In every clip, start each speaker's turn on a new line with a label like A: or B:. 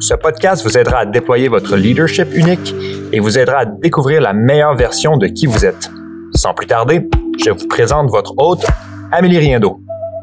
A: ce podcast vous aidera à déployer votre leadership unique et vous aidera à découvrir la meilleure version de qui vous êtes. Sans plus tarder, je vous présente votre hôte, Amélie Riendo.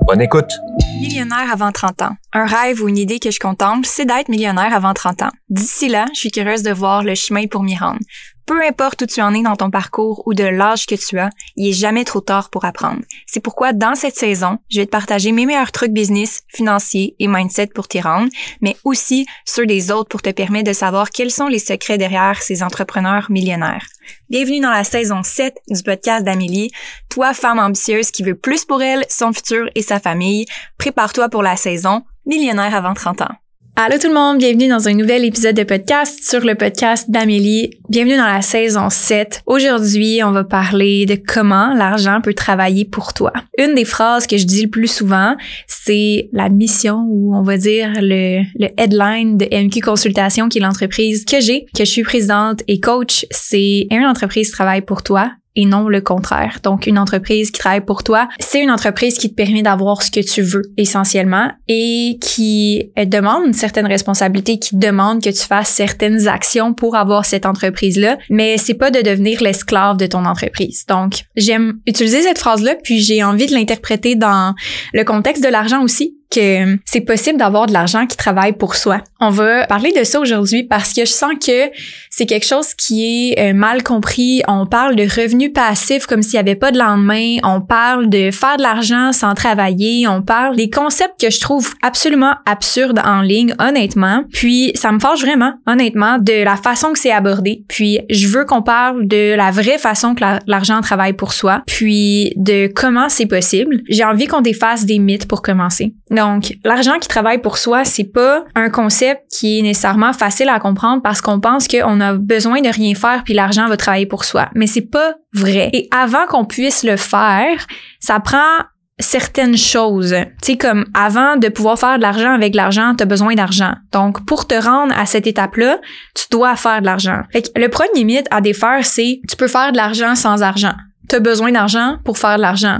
A: Bonne écoute.
B: Millionnaire avant 30 ans. Un rêve ou une idée que je contemple, c'est d'être millionnaire avant 30 ans. D'ici là, je suis curieuse de voir le chemin pour m'y rendre. Peu importe où tu en es dans ton parcours ou de l'âge que tu as, il est jamais trop tard pour apprendre. C'est pourquoi dans cette saison, je vais te partager mes meilleurs trucs business, financiers et mindset pour t'y rendre, mais aussi ceux des autres pour te permettre de savoir quels sont les secrets derrière ces entrepreneurs millionnaires. Bienvenue dans la saison 7 du podcast d'Amélie. Toi, femme ambitieuse qui veut plus pour elle, son futur et sa famille, prépare-toi pour la saison Millionnaire avant 30 ans. Allô tout le monde, bienvenue dans un nouvel épisode de podcast sur le podcast d'Amélie. Bienvenue dans la saison 7. Aujourd'hui, on va parler de comment l'argent peut travailler pour toi. Une des phrases que je dis le plus souvent, c'est la mission ou on va dire le, le headline de MQ Consultation qui est l'entreprise que j'ai, que je suis présidente et coach. C'est une entreprise travaille pour toi et non le contraire. Donc, une entreprise qui travaille pour toi, c'est une entreprise qui te permet d'avoir ce que tu veux essentiellement et qui demande une certaine responsabilité, qui demande que tu fasses certaines actions pour avoir cette entreprise-là, mais c'est pas de devenir l'esclave de ton entreprise. Donc, j'aime utiliser cette phrase-là, puis j'ai envie de l'interpréter dans le contexte de l'argent aussi que c'est possible d'avoir de l'argent qui travaille pour soi. On va parler de ça aujourd'hui parce que je sens que c'est quelque chose qui est euh, mal compris. On parle de revenus passifs comme s'il n'y avait pas de lendemain. On parle de faire de l'argent sans travailler. On parle des concepts que je trouve absolument absurdes en ligne, honnêtement. Puis ça me fâche vraiment, honnêtement, de la façon que c'est abordé. Puis je veux qu'on parle de la vraie façon que l'argent travaille pour soi. Puis de comment c'est possible. J'ai envie qu'on défasse des mythes pour commencer. Donc, l'argent qui travaille pour soi, c'est pas un concept qui est nécessairement facile à comprendre parce qu'on pense qu'on a besoin de rien faire puis l'argent va travailler pour soi. Mais c'est pas vrai. Et avant qu'on puisse le faire, ça prend certaines choses. Tu sais, comme avant de pouvoir faire de l'argent avec l'argent, tu as besoin d'argent. Donc, pour te rendre à cette étape-là, tu dois faire de l'argent. Fait que le premier mythe à défaire, c'est tu peux faire de l'argent sans argent. Tu as besoin d'argent pour faire de l'argent.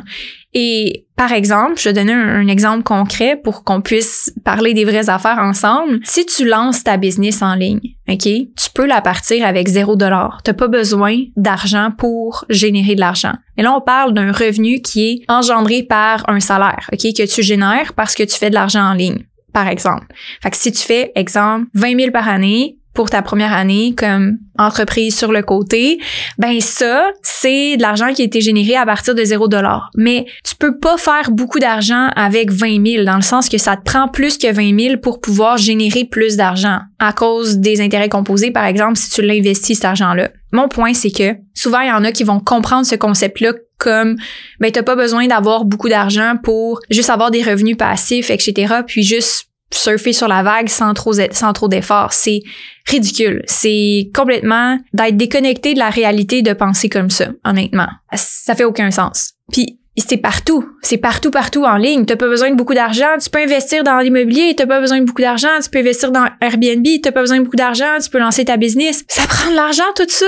B: Et par exemple, je vais donner un, exemple concret pour qu'on puisse parler des vraies affaires ensemble. Si tu lances ta business en ligne, OK, tu peux la partir avec zéro dollar. T'as pas besoin d'argent pour générer de l'argent. Et là, on parle d'un revenu qui est engendré par un salaire, OK, que tu génères parce que tu fais de l'argent en ligne par exemple. Fait que si tu fais, exemple, 20 000 par année, pour ta première année comme entreprise sur le côté, ben ça, c'est de l'argent qui a été généré à partir de 0 dollar. Mais tu peux pas faire beaucoup d'argent avec 20 000 dans le sens que ça te prend plus que 20 000 pour pouvoir générer plus d'argent à cause des intérêts composés, par exemple, si tu l'investis cet argent-là. Mon point, c'est que souvent, il y en a qui vont comprendre ce concept-là comme ben t'as pas besoin d'avoir beaucoup d'argent pour juste avoir des revenus passifs, etc. Puis juste surfer sur la vague sans trop sans d'efforts. C'est ridicule. C'est complètement d'être déconnecté de la réalité de penser comme ça, honnêtement. Ça fait aucun sens. Puis c'est partout. C'est partout, partout en ligne. T'as pas besoin de beaucoup d'argent. Tu peux investir dans l'immobilier. T'as pas besoin de beaucoup d'argent. Tu peux investir dans Airbnb. T'as pas besoin de beaucoup d'argent. Tu peux lancer ta business. Ça prend de l'argent, tout ça.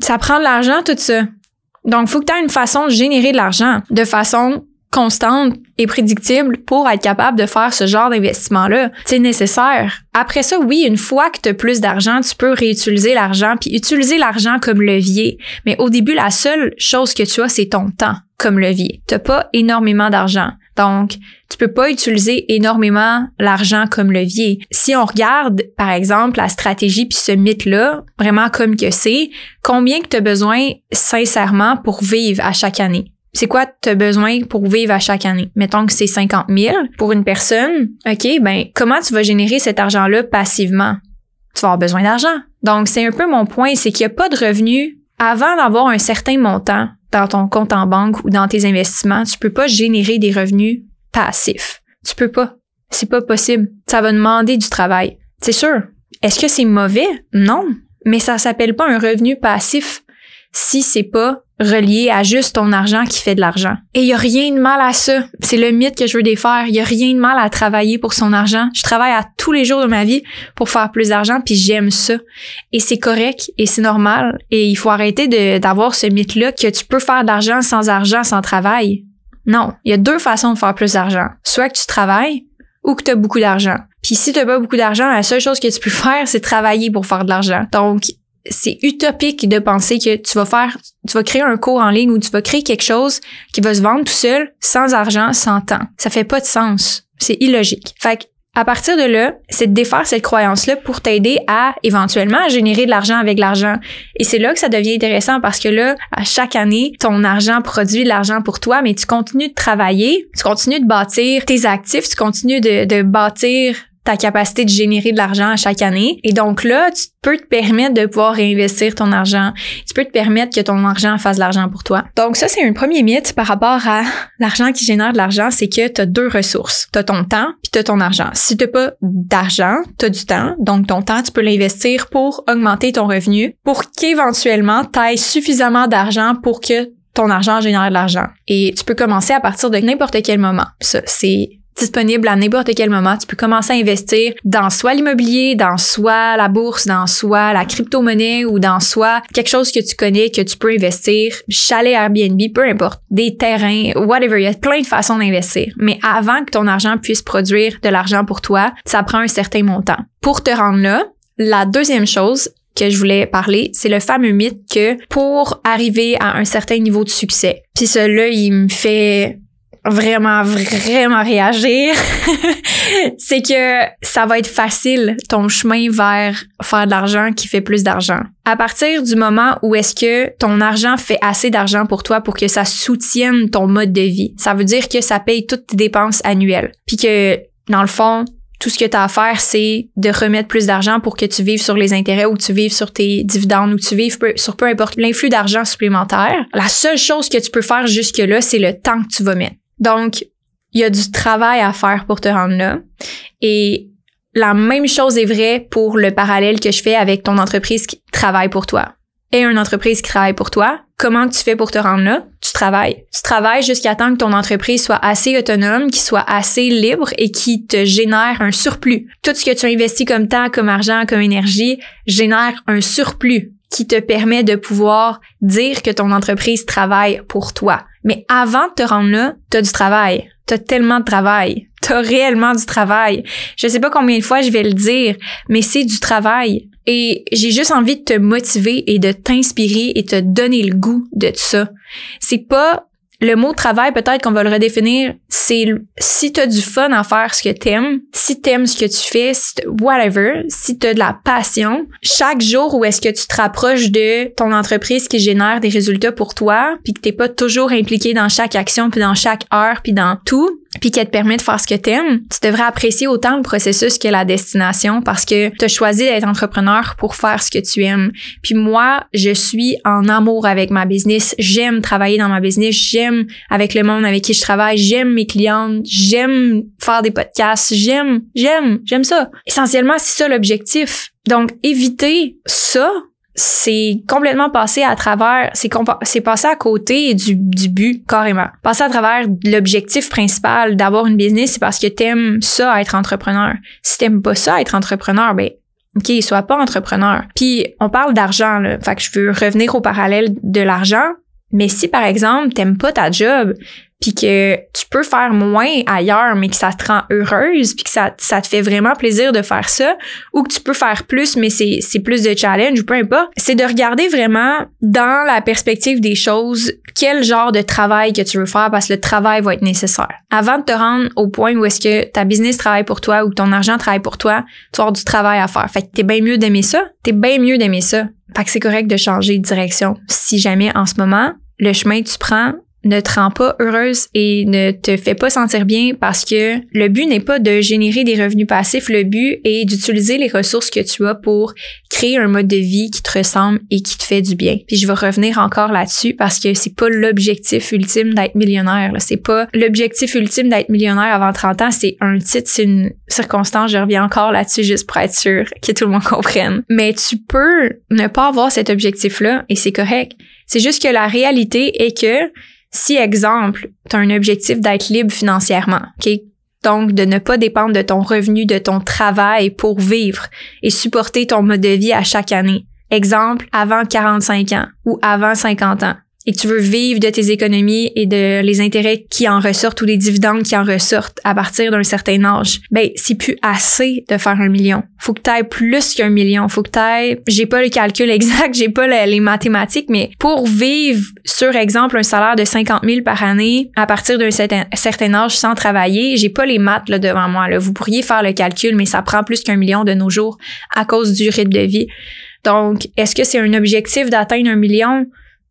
B: Ça prend de l'argent, tout ça. Donc, faut que tu aies une façon de générer de l'argent de façon constante et prédictible pour être capable de faire ce genre d'investissement-là. C'est nécessaire. Après ça, oui, une fois que tu as plus d'argent, tu peux réutiliser l'argent puis utiliser l'argent comme levier. Mais au début, la seule chose que tu as, c'est ton temps comme levier. Tu pas énormément d'argent. Donc, tu peux pas utiliser énormément l'argent comme levier. Si on regarde, par exemple, la stratégie puis ce mythe-là, vraiment comme que c'est, combien que tu as besoin sincèrement pour vivre à chaque année? C'est quoi tu besoin pour vivre à chaque année? Mettons que c'est 50 000 pour une personne. OK, ben, comment tu vas générer cet argent-là passivement? Tu vas avoir besoin d'argent. Donc, c'est un peu mon point, c'est qu'il n'y a pas de revenus avant d'avoir un certain montant dans ton compte en banque ou dans tes investissements. Tu peux pas générer des revenus passifs. Tu peux pas. C'est pas possible. Ça va demander du travail. C'est sûr. Est-ce que c'est mauvais? Non. Mais ça s'appelle pas un revenu passif si c'est pas relié à juste ton argent qui fait de l'argent. Et il y a rien de mal à ça. C'est le mythe que je veux défaire. Il y a rien de mal à travailler pour son argent. Je travaille à tous les jours de ma vie pour faire plus d'argent puis j'aime ça. Et c'est correct et c'est normal et il faut arrêter d'avoir ce mythe-là que tu peux faire d'argent sans argent, sans travail. Non, il y a deux façons de faire plus d'argent. Soit que tu travailles ou que tu as beaucoup d'argent. Puis si tu pas beaucoup d'argent, la seule chose que tu peux faire, c'est travailler pour faire de l'argent. Donc, c'est utopique de penser que tu vas faire, tu vas créer un cours en ligne ou tu vas créer quelque chose qui va se vendre tout seul, sans argent, sans temps. Ça fait pas de sens. C'est illogique. Fait que, à partir de là, c'est de défaire cette croyance-là pour t'aider à éventuellement générer de l'argent avec l'argent. Et c'est là que ça devient intéressant parce que là, à chaque année, ton argent produit de l'argent pour toi, mais tu continues de travailler, tu continues de bâtir tes actifs, tu continues de, de bâtir ta capacité de générer de l'argent à chaque année. Et donc là, tu peux te permettre de pouvoir réinvestir ton argent. Tu peux te permettre que ton argent fasse de l'argent pour toi. Donc ça, c'est un premier mythe par rapport à l'argent qui génère de l'argent, c'est que tu as deux ressources. Tu as ton temps puis tu as ton argent. Si tu pas d'argent, tu as du temps. Donc ton temps, tu peux l'investir pour augmenter ton revenu pour qu'éventuellement, tu aies suffisamment d'argent pour que ton argent génère de l'argent. Et tu peux commencer à partir de n'importe quel moment. Ça, c'est disponible à n'importe quel moment. Tu peux commencer à investir dans soit l'immobilier, dans soit la bourse, dans soit la crypto-monnaie ou dans soit quelque chose que tu connais, que tu peux investir, chalet Airbnb, peu importe, des terrains, whatever. Il y a plein de façons d'investir. Mais avant que ton argent puisse produire de l'argent pour toi, ça prend un certain montant. Pour te rendre là, la deuxième chose, que je voulais parler, c'est le fameux mythe que pour arriver à un certain niveau de succès, puis celui-là, il me fait vraiment, vraiment réagir, c'est que ça va être facile ton chemin vers faire de l'argent qui fait plus d'argent. À partir du moment où est-ce que ton argent fait assez d'argent pour toi pour que ça soutienne ton mode de vie, ça veut dire que ça paye toutes tes dépenses annuelles. Puis que, dans le fond, tout ce que tu as à faire, c'est de remettre plus d'argent pour que tu vives sur les intérêts ou tu vives sur tes dividendes ou tu vives sur peu importe l'influx d'argent supplémentaire. La seule chose que tu peux faire jusque-là, c'est le temps que tu vas mettre. Donc, il y a du travail à faire pour te rendre là. Et la même chose est vraie pour le parallèle que je fais avec ton entreprise qui travaille pour toi. Et une entreprise qui travaille pour toi, comment tu fais pour te rendre là? Tu travailles. Tu travailles jusqu'à temps que ton entreprise soit assez autonome, qu'il soit assez libre et qui te génère un surplus. Tout ce que tu investis comme temps, comme argent, comme énergie génère un surplus qui te permet de pouvoir dire que ton entreprise travaille pour toi. Mais avant de te rendre là, t'as du travail. T'as tellement de travail. T'as réellement du travail. Je sais pas combien de fois je vais le dire, mais c'est du travail. Et j'ai juste envie de te motiver et de t'inspirer et te donner le goût de ça. C'est pas le mot travail, peut-être qu'on va le redéfinir, c'est si tu as du fun à faire ce que t'aimes, si t'aimes ce que tu fais, si whatever, si tu as de la passion, chaque jour où est-ce que tu te rapproches de ton entreprise qui génère des résultats pour toi, puis que t'es pas toujours impliqué dans chaque action, puis dans chaque heure, puis dans tout, puis qu'elle te permet de faire ce que t'aimes, tu devrais apprécier autant le processus que la destination parce que tu as choisi d'être entrepreneur pour faire ce que tu aimes. Puis moi, je suis en amour avec ma business. J'aime travailler dans ma business. J'aime avec le monde avec qui je travaille. J'aime mes clientes. J'aime faire des podcasts. J'aime, j'aime, j'aime ça. Essentiellement, c'est ça l'objectif. Donc, éviter ça, c'est complètement passé à travers, c'est, c'est passé à côté du, du but, carrément. Passer à travers l'objectif principal d'avoir une business, c'est parce que t'aimes ça, être entrepreneur. Si t'aimes pas ça, être entrepreneur, ben, OK, sois pas entrepreneur. Puis, on parle d'argent, là. Fait que je veux revenir au parallèle de l'argent. Mais si, par exemple, t'aimes pas ta job, puis que tu peux faire moins ailleurs, mais que ça te rend heureuse, puis que ça, ça te fait vraiment plaisir de faire ça, ou que tu peux faire plus, mais c'est, plus de challenge, ou peu importe, c'est de regarder vraiment dans la perspective des choses quel genre de travail que tu veux faire, parce que le travail va être nécessaire. Avant de te rendre au point où est-ce que ta business travaille pour toi ou ton argent travaille pour toi, tu vas avoir du travail à faire. Fait que t'es bien mieux d'aimer ça, t'es bien mieux d'aimer ça. Fait que c'est correct de changer de direction. Si jamais en ce moment, le chemin que tu prends ne te rend pas heureuse et ne te fait pas sentir bien parce que le but n'est pas de générer des revenus passifs, le but est d'utiliser les ressources que tu as pour créer un mode de vie qui te ressemble et qui te fait du bien. Puis je vais revenir encore là-dessus parce que c'est pas l'objectif ultime d'être millionnaire. C'est pas l'objectif ultime d'être millionnaire avant 30 ans, c'est un titre, c'est une circonstance. Je reviens encore là-dessus juste pour être sûr que tout le monde comprenne. Mais tu peux ne pas avoir cet objectif-là et c'est correct. C'est juste que la réalité est que si, exemple, tu as un objectif d'être libre financièrement, OK? Donc, de ne pas dépendre de ton revenu, de ton travail pour vivre et supporter ton mode de vie à chaque année. Exemple, avant 45 ans ou avant 50 ans et que tu veux vivre de tes économies et de les intérêts qui en ressortent ou les dividendes qui en ressortent à partir d'un certain âge, ben c'est plus assez de faire un million. Faut que tu ailles plus qu'un million. Faut que tu ailles, j'ai pas le calcul exact, j'ai pas les mathématiques, mais pour vivre sur exemple un salaire de 50 000 par année à partir d'un certain, certain, âge sans travailler, j'ai pas les maths là, devant moi. Là. Vous pourriez faire le calcul, mais ça prend plus qu'un million de nos jours à cause du rythme de vie. Donc, est-ce que c'est un objectif d'atteindre un million?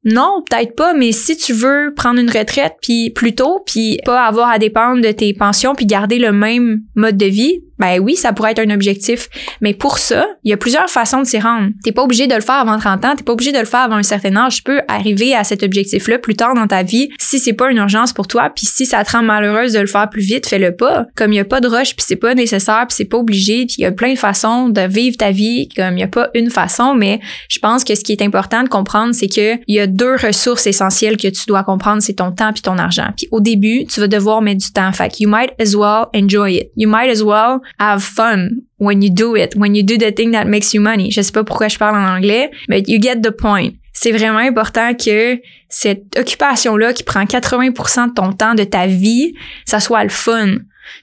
B: Non, peut-être pas, mais si tu veux prendre une retraite puis plus tôt puis pas avoir à dépendre de tes pensions puis garder le même mode de vie, ben oui, ça pourrait être un objectif. Mais pour ça, il y a plusieurs façons de s'y rendre. T'es pas obligé de le faire avant 30 ans, t'es pas obligé de le faire avant un certain âge. Tu peux arriver à cet objectif-là plus tard dans ta vie si c'est pas une urgence pour toi, puis si ça te rend malheureuse de le faire plus vite, fais-le pas. Comme il y a pas de rush, puis c'est pas nécessaire, puis c'est pas obligé, puis il y a plein de façons de vivre ta vie, comme il y a pas une façon, mais je pense que ce qui est important de comprendre, c'est que il y a deux ressources essentielles que tu dois comprendre, c'est ton temps puis ton argent. Puis au début, tu vas devoir mettre du temps. Fait que you might as well enjoy it. You might as well have fun when you do it, when you do the thing that makes you money. Je sais pas pourquoi je parle en anglais, mais you get the point. C'est vraiment important que cette occupation-là qui prend 80% de ton temps, de ta vie, ça soit le fun,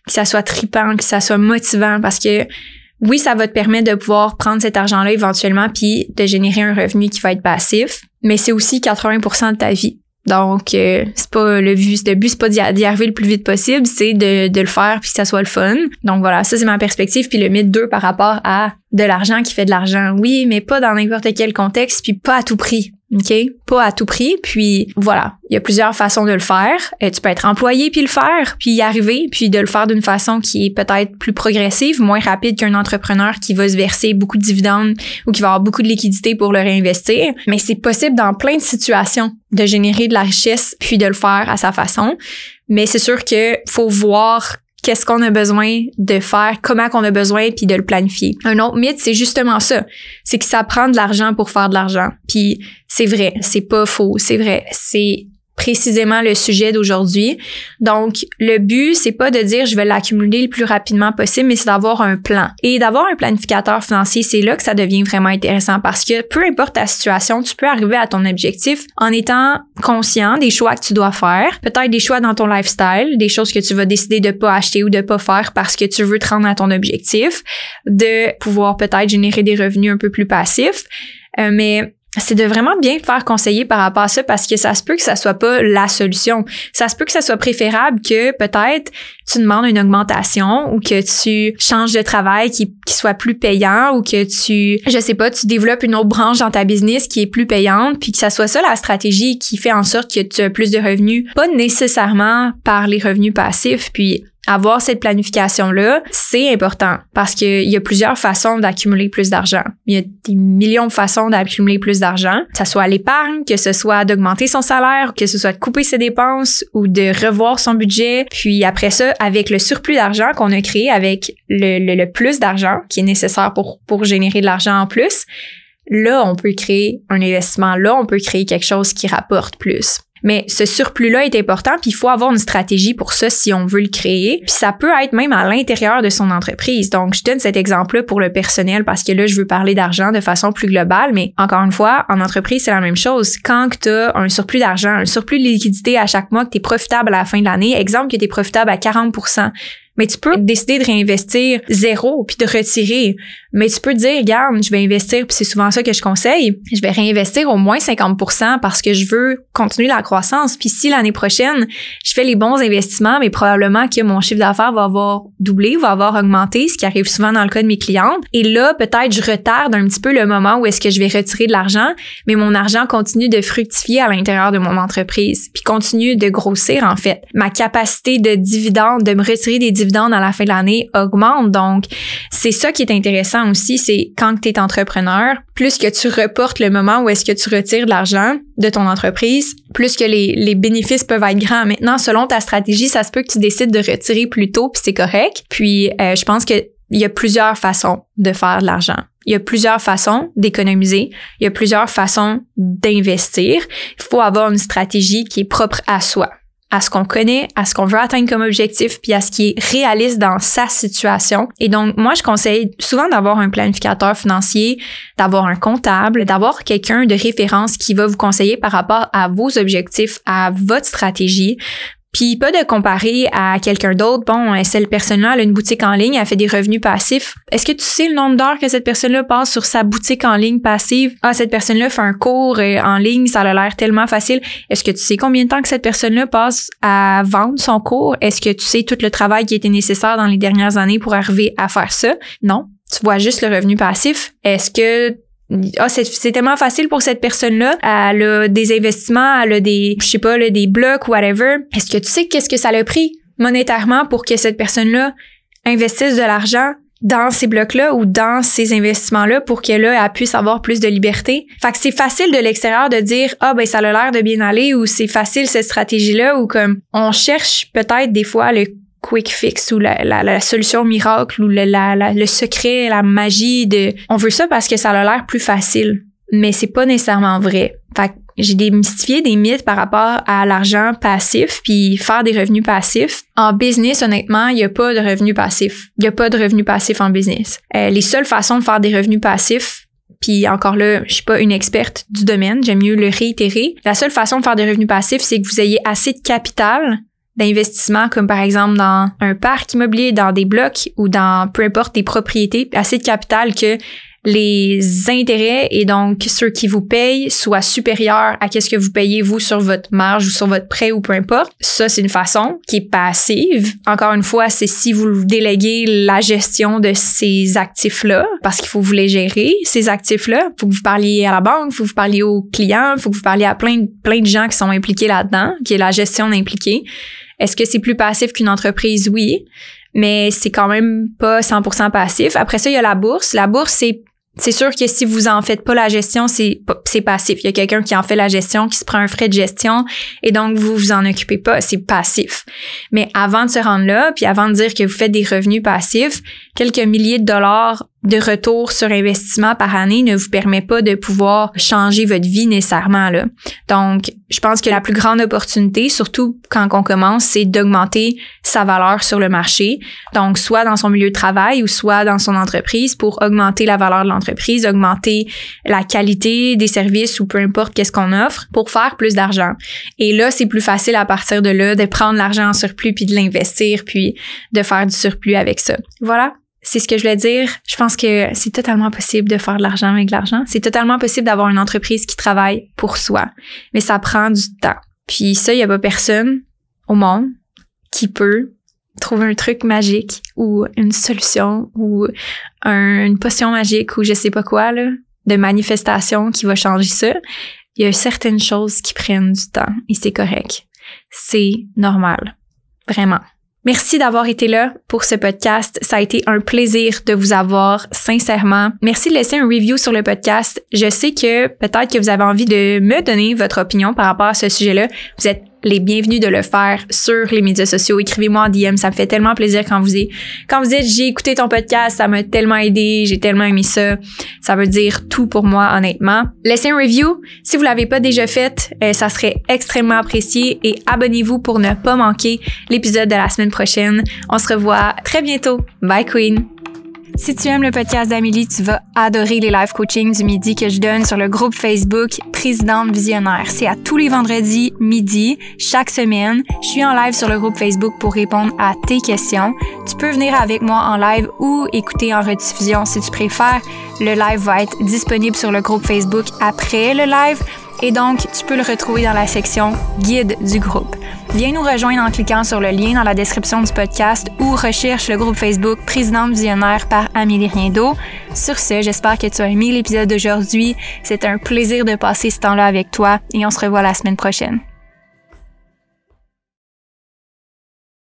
B: que ça soit tripant, que ça soit motivant parce que oui, ça va te permettre de pouvoir prendre cet argent-là éventuellement puis de générer un revenu qui va être passif, mais c'est aussi 80% de ta vie. Donc, euh, c'est pas le but, c'est pas d'y arriver le plus vite possible, c'est de, de le faire puis que ça soit le fun. Donc voilà, ça c'est ma perspective. Puis le mythe 2 par rapport à de l'argent qui fait de l'argent. Oui, mais pas dans n'importe quel contexte, puis pas à tout prix. OK? Pas à tout prix. Puis voilà, il y a plusieurs façons de le faire. Euh, tu peux être employé puis le faire, puis y arriver, puis de le faire d'une façon qui est peut-être plus progressive, moins rapide qu'un entrepreneur qui va se verser beaucoup de dividendes ou qui va avoir beaucoup de liquidités pour le réinvestir. Mais c'est possible dans plein de situations de générer de la richesse puis de le faire à sa façon. Mais c'est sûr que faut voir qu'est-ce qu'on a besoin de faire, comment qu'on a besoin, puis de le planifier. Un autre mythe, c'est justement ça. C'est que ça prend de l'argent pour faire de l'argent. Puis c'est vrai, c'est pas faux, c'est vrai. C'est précisément le sujet d'aujourd'hui. Donc, le but, c'est pas de dire je vais l'accumuler le plus rapidement possible, mais c'est d'avoir un plan. Et d'avoir un planificateur financier, c'est là que ça devient vraiment intéressant parce que peu importe ta situation, tu peux arriver à ton objectif en étant conscient des choix que tu dois faire, peut-être des choix dans ton lifestyle, des choses que tu vas décider de pas acheter ou de pas faire parce que tu veux te rendre à ton objectif, de pouvoir peut-être générer des revenus un peu plus passifs. Euh, mais c'est de vraiment bien te faire conseiller par rapport à ça parce que ça se peut que ça soit pas la solution. Ça se peut que ça soit préférable que peut-être tu demandes une augmentation ou que tu changes de travail qui, soit plus payant ou que tu, je sais pas, tu développes une autre branche dans ta business qui est plus payante puis que ça soit ça la stratégie qui fait en sorte que tu as plus de revenus, pas nécessairement par les revenus passifs. Puis avoir cette planification-là, c'est important parce qu'il y a plusieurs façons d'accumuler plus d'argent. Il y a des millions de façons d'accumuler plus d'argent, que ce soit l'épargne, que ce soit d'augmenter son salaire, que ce soit de couper ses dépenses ou de revoir son budget. Puis après ça, avec le surplus d'argent qu'on a créé, avec le, plus d'argent qui est nécessaire pour, pour générer de l'argent en plus, là, on peut créer un investissement. Là, on peut créer quelque chose qui rapporte plus. Mais ce surplus-là est important, puis il faut avoir une stratégie pour ça si on veut le créer. Puis ça peut être même à l'intérieur de son entreprise. Donc, je donne cet exemple-là pour le personnel parce que là, je veux parler d'argent de façon plus globale, mais encore une fois, en entreprise, c'est la même chose. Quand tu as un surplus d'argent, un surplus de liquidité à chaque mois, que tu es profitable à la fin de l'année, exemple que tu es profitable à 40 Mais tu peux décider de réinvestir zéro puis de retirer. Mais tu peux dire, regarde, je vais investir, puis c'est souvent ça que je conseille, je vais réinvestir au moins 50% parce que je veux continuer la croissance. Puis si l'année prochaine, je fais les bons investissements, mais probablement que mon chiffre d'affaires va avoir doublé, va avoir augmenté, ce qui arrive souvent dans le cas de mes clientes. Et là, peut-être je retarde un petit peu le moment où est-ce que je vais retirer de l'argent, mais mon argent continue de fructifier à l'intérieur de mon entreprise, puis continue de grossir en fait. Ma capacité de dividende, de me retirer des dividendes à la fin de l'année augmente. Donc, c'est ça qui est intéressant aussi, c'est quand tu es entrepreneur, plus que tu reportes le moment où est-ce que tu retires de l'argent de ton entreprise, plus que les, les bénéfices peuvent être grands. Maintenant, selon ta stratégie, ça se peut que tu décides de retirer plus tôt, puis c'est correct. Puis, euh, je pense que il y a plusieurs façons de faire de l'argent. Il y a plusieurs façons d'économiser. Il y a plusieurs façons d'investir. Il faut avoir une stratégie qui est propre à soi à ce qu'on connaît, à ce qu'on veut atteindre comme objectif, puis à ce qui est réaliste dans sa situation. Et donc, moi, je conseille souvent d'avoir un planificateur financier, d'avoir un comptable, d'avoir quelqu'un de référence qui va vous conseiller par rapport à vos objectifs, à votre stratégie, puis pas de comparer à quelqu'un d'autre. Bon, euh, cette personne-là, a une boutique en ligne, elle fait des revenus passifs. Est-ce que tu sais le nombre d'heures que cette personne-là passe sur sa boutique en ligne passive? Ah, cette personne-là fait un cours euh, en ligne, ça a l'air tellement facile. Est-ce que tu sais combien de temps que cette personne-là passe à vendre son cours? Est-ce que tu sais tout le travail qui était nécessaire dans les dernières années pour arriver à faire ça? Non. Tu vois juste le revenu passif. Est-ce que ah, c'est tellement facile pour cette personne-là. Elle a des investissements, elle a des, je sais pas, là, des blocs, whatever. Est-ce que tu sais qu'est-ce que ça a pris monétairement pour que cette personne-là investisse de l'argent dans ces blocs-là ou dans ces investissements-là pour qu'elle elle puisse avoir plus de liberté? Fait que c'est facile de l'extérieur de dire ah ben ça a l'air de bien aller ou c'est facile cette stratégie-là ou comme on cherche peut-être des fois le quick fix ou la, la, solution miracle ou le, la, le secret, la magie de on veut ça parce que ça a l'air plus facile. Mais c'est pas nécessairement vrai. Fait que j'ai démystifié des mythes par rapport à l'argent passif puis faire des revenus passifs. En business, honnêtement, il n'y a pas de revenus passifs. Il n'y a pas de revenus passifs en business. Euh, les seules façons de faire des revenus passifs, puis encore là, je suis pas une experte du domaine, j'aime mieux le réitérer. La seule façon de faire des revenus passifs, c'est que vous ayez assez de capital d'investissement comme par exemple dans un parc immobilier, dans des blocs ou dans peu importe des propriétés, assez de capital que les intérêts et donc ceux qui vous payent soient supérieurs à ce que vous payez vous sur votre marge ou sur votre prêt ou peu importe. Ça, c'est une façon qui est passive. Encore une fois, c'est si vous déléguez la gestion de ces actifs-là parce qu'il faut vous les gérer, ces actifs-là. Faut que vous parliez à la banque, faut que vous parliez aux clients, faut que vous parliez à plein, plein de gens qui sont impliqués là-dedans, qui est la gestion d'impliqués. Est-ce que c'est plus passif qu'une entreprise? Oui, mais c'est quand même pas 100% passif. Après ça, il y a la bourse. La bourse, c'est c'est sûr que si vous en faites pas la gestion, c'est passif. Il y a quelqu'un qui en fait la gestion, qui se prend un frais de gestion et donc vous vous en occupez pas, c'est passif. Mais avant de se rendre là, puis avant de dire que vous faites des revenus passifs, quelques milliers de dollars de retour sur investissement par année ne vous permet pas de pouvoir changer votre vie nécessairement là. Donc, je pense que la plus grande opportunité, surtout quand on commence, c'est d'augmenter sa valeur sur le marché. Donc, soit dans son milieu de travail ou soit dans son entreprise pour augmenter la valeur de l'entreprise, augmenter la qualité des services ou peu importe qu'est-ce qu'on offre pour faire plus d'argent. Et là, c'est plus facile à partir de là de prendre l'argent en surplus puis de l'investir puis de faire du surplus avec ça. Voilà c'est ce que je voulais dire. Je pense que c'est totalement possible de faire de l'argent avec de l'argent. C'est totalement possible d'avoir une entreprise qui travaille pour soi. Mais ça prend du temps. Puis ça, il n'y a pas personne au monde qui peut trouver un truc magique ou une solution ou une potion magique ou je sais pas quoi, là, de manifestation qui va changer ça. Il y a certaines choses qui prennent du temps et c'est correct. C'est normal. Vraiment. Merci d'avoir été là pour ce podcast. Ça a été un plaisir de vous avoir, sincèrement. Merci de laisser un review sur le podcast. Je sais que peut-être que vous avez envie de me donner votre opinion par rapport à ce sujet-là. Vous êtes les bienvenus de le faire sur les médias sociaux. Écrivez-moi en DM, ça me fait tellement plaisir quand vous quand vous dites j'ai écouté ton podcast, ça m'a tellement aidé, j'ai tellement aimé ça. Ça veut dire tout pour moi, honnêtement. Laissez un review. Si vous l'avez pas déjà fait, euh, ça serait extrêmement apprécié et abonnez-vous pour ne pas manquer l'épisode de la semaine prochaine. On se revoit très bientôt. Bye Queen! Si tu aimes le podcast d'Amélie, tu vas adorer les live coaching du midi que je donne sur le groupe Facebook Présidente Visionnaire. C'est à tous les vendredis midi, chaque semaine. Je suis en live sur le groupe Facebook pour répondre à tes questions. Tu peux venir avec moi en live ou écouter en rediffusion si tu préfères. Le live va être disponible sur le groupe Facebook après le live et donc tu peux le retrouver dans la section guide du groupe. Viens nous rejoindre en cliquant sur le lien dans la description du podcast ou recherche le groupe Facebook Présidente Visionnaire par Amélie Riendo. Sur ce, j'espère que tu as aimé l'épisode d'aujourd'hui. C'est un plaisir de passer ce temps-là avec toi et on se revoit la semaine prochaine.